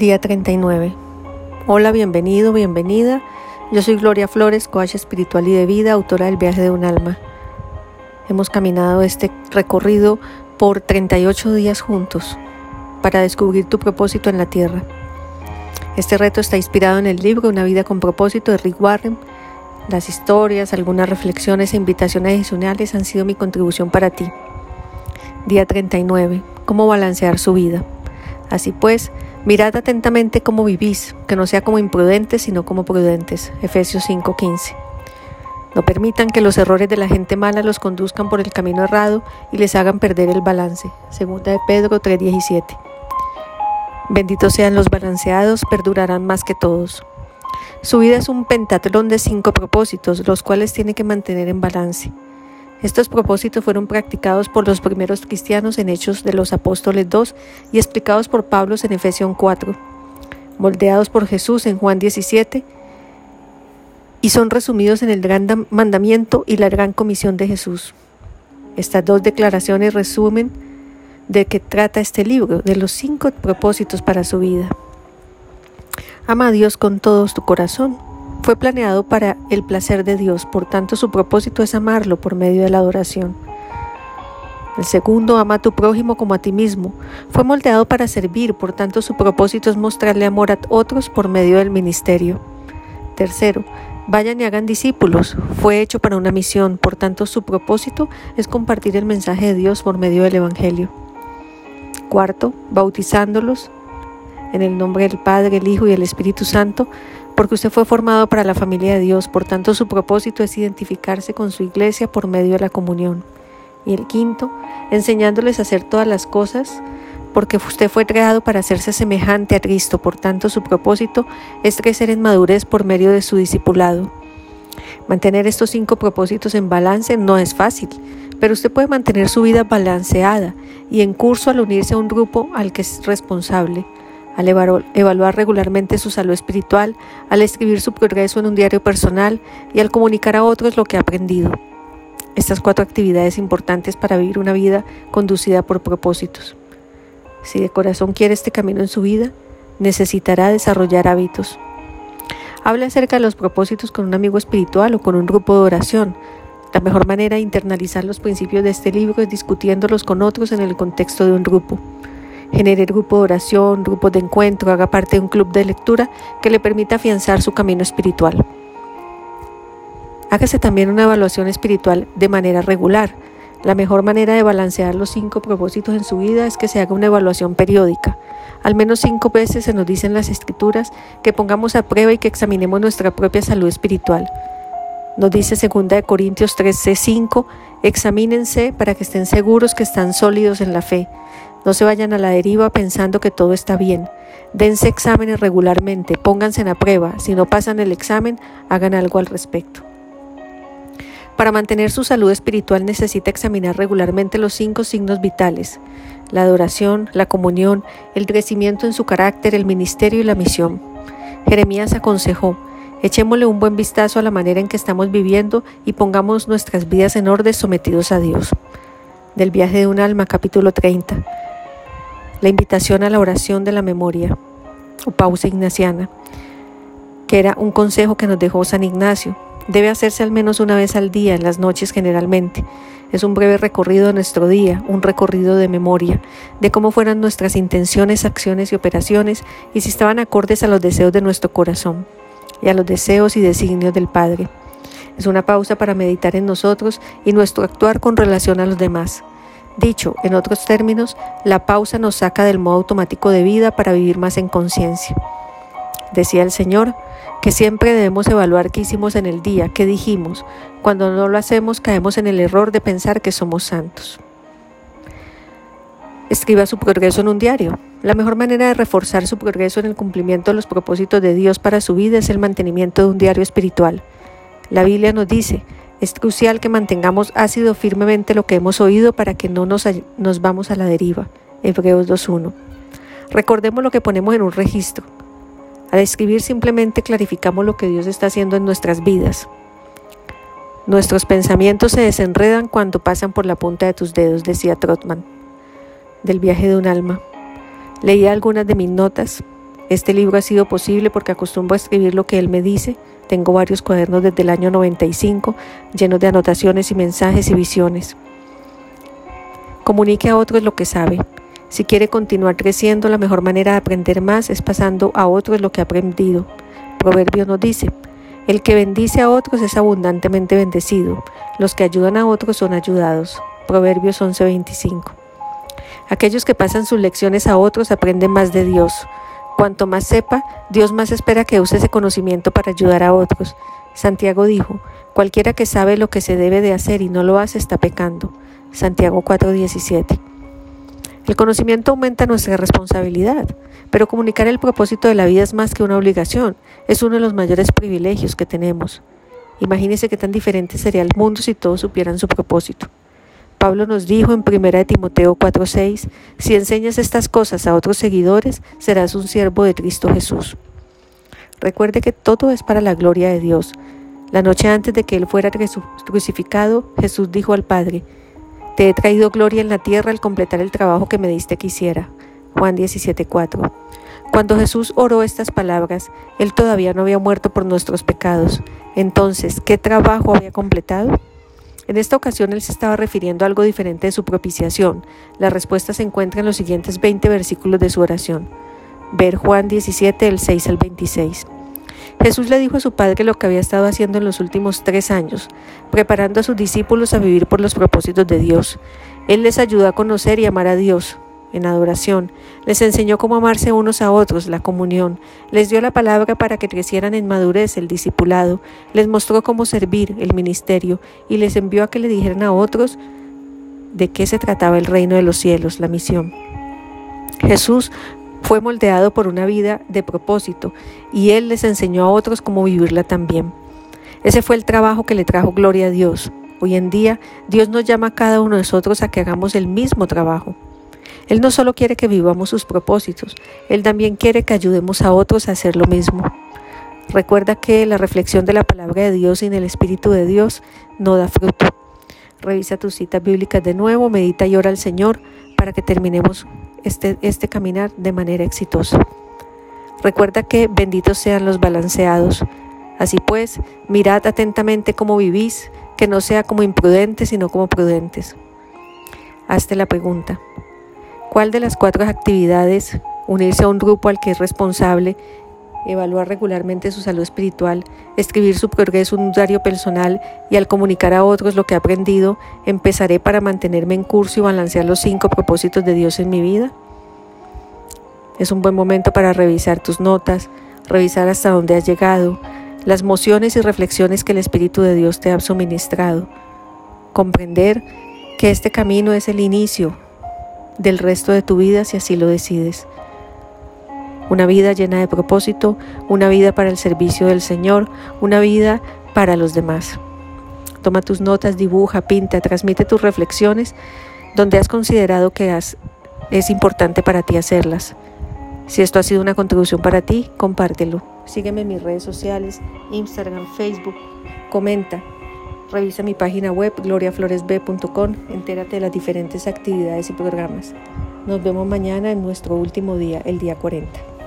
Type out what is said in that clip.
Día 39. Hola, bienvenido, bienvenida. Yo soy Gloria Flores, coach espiritual y de vida, autora del viaje de un alma. Hemos caminado este recorrido por 38 días juntos para descubrir tu propósito en la tierra. Este reto está inspirado en el libro Una vida con propósito de Rick Warren. Las historias, algunas reflexiones e invitaciones adicionales han sido mi contribución para ti. Día 39. ¿Cómo balancear su vida? Así pues, Mirad atentamente cómo vivís, que no sea como imprudentes, sino como prudentes. Efesios 5:15. No permitan que los errores de la gente mala los conduzcan por el camino errado y les hagan perder el balance. Segunda de Pedro 3:17. Benditos sean los balanceados, perdurarán más que todos. Su vida es un pentatlón de cinco propósitos, los cuales tiene que mantener en balance. Estos propósitos fueron practicados por los primeros cristianos en Hechos de los Apóstoles 2 y explicados por Pablo en Efesión 4, moldeados por Jesús en Juan 17 y son resumidos en el gran mandamiento y la gran comisión de Jesús. Estas dos declaraciones resumen de qué trata este libro, de los cinco propósitos para su vida. Ama a Dios con todo tu corazón, fue planeado para el placer de Dios, por tanto su propósito es amarlo por medio de la adoración. El segundo, ama a tu prójimo como a ti mismo. Fue moldeado para servir, por tanto su propósito es mostrarle amor a otros por medio del ministerio. Tercero, vayan y hagan discípulos. Fue hecho para una misión, por tanto su propósito es compartir el mensaje de Dios por medio del Evangelio. Cuarto, bautizándolos en el nombre del Padre, el Hijo y el Espíritu Santo porque usted fue formado para la familia de Dios, por tanto su propósito es identificarse con su iglesia por medio de la comunión. Y el quinto, enseñándoles a hacer todas las cosas, porque usted fue creado para hacerse semejante a Cristo, por tanto su propósito es crecer en madurez por medio de su discipulado. Mantener estos cinco propósitos en balance no es fácil, pero usted puede mantener su vida balanceada y en curso al unirse a un grupo al que es responsable al evaluar regularmente su salud espiritual, al escribir su progreso en un diario personal y al comunicar a otros lo que ha aprendido. Estas cuatro actividades importantes para vivir una vida conducida por propósitos. Si de corazón quiere este camino en su vida, necesitará desarrollar hábitos. Hable acerca de los propósitos con un amigo espiritual o con un grupo de oración. La mejor manera de internalizar los principios de este libro es discutiéndolos con otros en el contexto de un grupo genere grupo de oración, grupos de encuentro, haga parte de un club de lectura que le permita afianzar su camino espiritual. Hágase también una evaluación espiritual de manera regular. La mejor manera de balancear los cinco propósitos en su vida es que se haga una evaluación periódica. Al menos cinco veces se nos dicen las escrituras que pongamos a prueba y que examinemos nuestra propia salud espiritual. Nos dice 2 Corintios 13:5, examínense para que estén seguros que están sólidos en la fe. No se vayan a la deriva pensando que todo está bien. Dense exámenes regularmente, pónganse en a prueba. Si no pasan el examen, hagan algo al respecto. Para mantener su salud espiritual necesita examinar regularmente los cinco signos vitales, la adoración, la comunión, el crecimiento en su carácter, el ministerio y la misión. Jeremías aconsejó, echémosle un buen vistazo a la manera en que estamos viviendo y pongamos nuestras vidas en orden sometidos a Dios. Del viaje de un alma, capítulo 30 la invitación a la oración de la memoria o pausa ignaciana, que era un consejo que nos dejó San Ignacio. Debe hacerse al menos una vez al día, en las noches generalmente. Es un breve recorrido de nuestro día, un recorrido de memoria, de cómo fueran nuestras intenciones, acciones y operaciones y si estaban acordes a los deseos de nuestro corazón y a los deseos y designios del Padre. Es una pausa para meditar en nosotros y nuestro actuar con relación a los demás. Dicho en otros términos, la pausa nos saca del modo automático de vida para vivir más en conciencia. Decía el Señor que siempre debemos evaluar qué hicimos en el día, qué dijimos. Cuando no lo hacemos caemos en el error de pensar que somos santos. Escriba su progreso en un diario. La mejor manera de reforzar su progreso en el cumplimiento de los propósitos de Dios para su vida es el mantenimiento de un diario espiritual. La Biblia nos dice, es crucial que mantengamos ácido firmemente lo que hemos oído para que no nos, nos vamos a la deriva. Hebreos 2.1. Recordemos lo que ponemos en un registro. Al escribir simplemente clarificamos lo que Dios está haciendo en nuestras vidas. Nuestros pensamientos se desenredan cuando pasan por la punta de tus dedos, decía Trotman, del viaje de un alma. Leí algunas de mis notas Este libro ha sido posible porque acostumbro a escribir lo que él me dice. Tengo varios cuadernos desde el año 95 llenos de anotaciones y mensajes y visiones. Comunique a otros lo que sabe. Si quiere continuar creciendo, la mejor manera de aprender más es pasando a otros lo que ha aprendido. Proverbio nos dice, el que bendice a otros es abundantemente bendecido, los que ayudan a otros son ayudados. Proverbios 11:25. Aquellos que pasan sus lecciones a otros aprenden más de Dios. Cuanto más sepa, Dios más espera que use ese conocimiento para ayudar a otros. Santiago dijo, cualquiera que sabe lo que se debe de hacer y no lo hace está pecando. Santiago 4:17. El conocimiento aumenta nuestra responsabilidad, pero comunicar el propósito de la vida es más que una obligación, es uno de los mayores privilegios que tenemos. Imagínese qué tan diferente sería el mundo si todos supieran su propósito. Pablo nos dijo en 1 Timoteo 4:6, si enseñas estas cosas a otros seguidores, serás un siervo de Cristo Jesús. Recuerde que todo es para la gloria de Dios. La noche antes de que Él fuera crucificado, Jesús dijo al Padre, Te he traído gloria en la tierra al completar el trabajo que me diste que hiciera. Juan 17:4. Cuando Jesús oró estas palabras, Él todavía no había muerto por nuestros pecados. Entonces, ¿qué trabajo había completado? En esta ocasión él se estaba refiriendo a algo diferente de su propiciación. La respuesta se encuentra en los siguientes 20 versículos de su oración. Ver Juan 17, del 6 al 26. Jesús le dijo a su padre lo que había estado haciendo en los últimos tres años, preparando a sus discípulos a vivir por los propósitos de Dios. Él les ayudó a conocer y amar a Dios, en adoración. Les enseñó cómo amarse unos a otros, la comunión. Les dio la palabra para que crecieran en madurez, el discipulado. Les mostró cómo servir, el ministerio, y les envió a que le dijeran a otros de qué se trataba el reino de los cielos, la misión. Jesús fue moldeado por una vida de propósito y Él les enseñó a otros cómo vivirla también. Ese fue el trabajo que le trajo gloria a Dios. Hoy en día Dios nos llama a cada uno de nosotros a que hagamos el mismo trabajo. Él no solo quiere que vivamos sus propósitos, Él también quiere que ayudemos a otros a hacer lo mismo. Recuerda que la reflexión de la palabra de Dios sin el Espíritu de Dios no da fruto. Revisa tus citas bíblicas de nuevo, medita y ora al Señor para que terminemos este, este caminar de manera exitosa. Recuerda que benditos sean los balanceados. Así pues, mirad atentamente cómo vivís, que no sea como imprudentes, sino como prudentes. Hazte la pregunta. ¿Cuál de las cuatro actividades, unirse a un grupo al que es responsable, evaluar regularmente su salud espiritual, escribir su progreso en un diario personal y al comunicar a otros lo que he aprendido, empezaré para mantenerme en curso y balancear los cinco propósitos de Dios en mi vida? Es un buen momento para revisar tus notas, revisar hasta dónde has llegado, las mociones y reflexiones que el Espíritu de Dios te ha suministrado, comprender que este camino es el inicio del resto de tu vida si así lo decides. Una vida llena de propósito, una vida para el servicio del Señor, una vida para los demás. Toma tus notas, dibuja, pinta, transmite tus reflexiones donde has considerado que es importante para ti hacerlas. Si esto ha sido una contribución para ti, compártelo. Sígueme en mis redes sociales, Instagram, Facebook, comenta. Revisa mi página web gloriafloresb.com, entérate de las diferentes actividades y programas. Nos vemos mañana en nuestro último día, el día 40.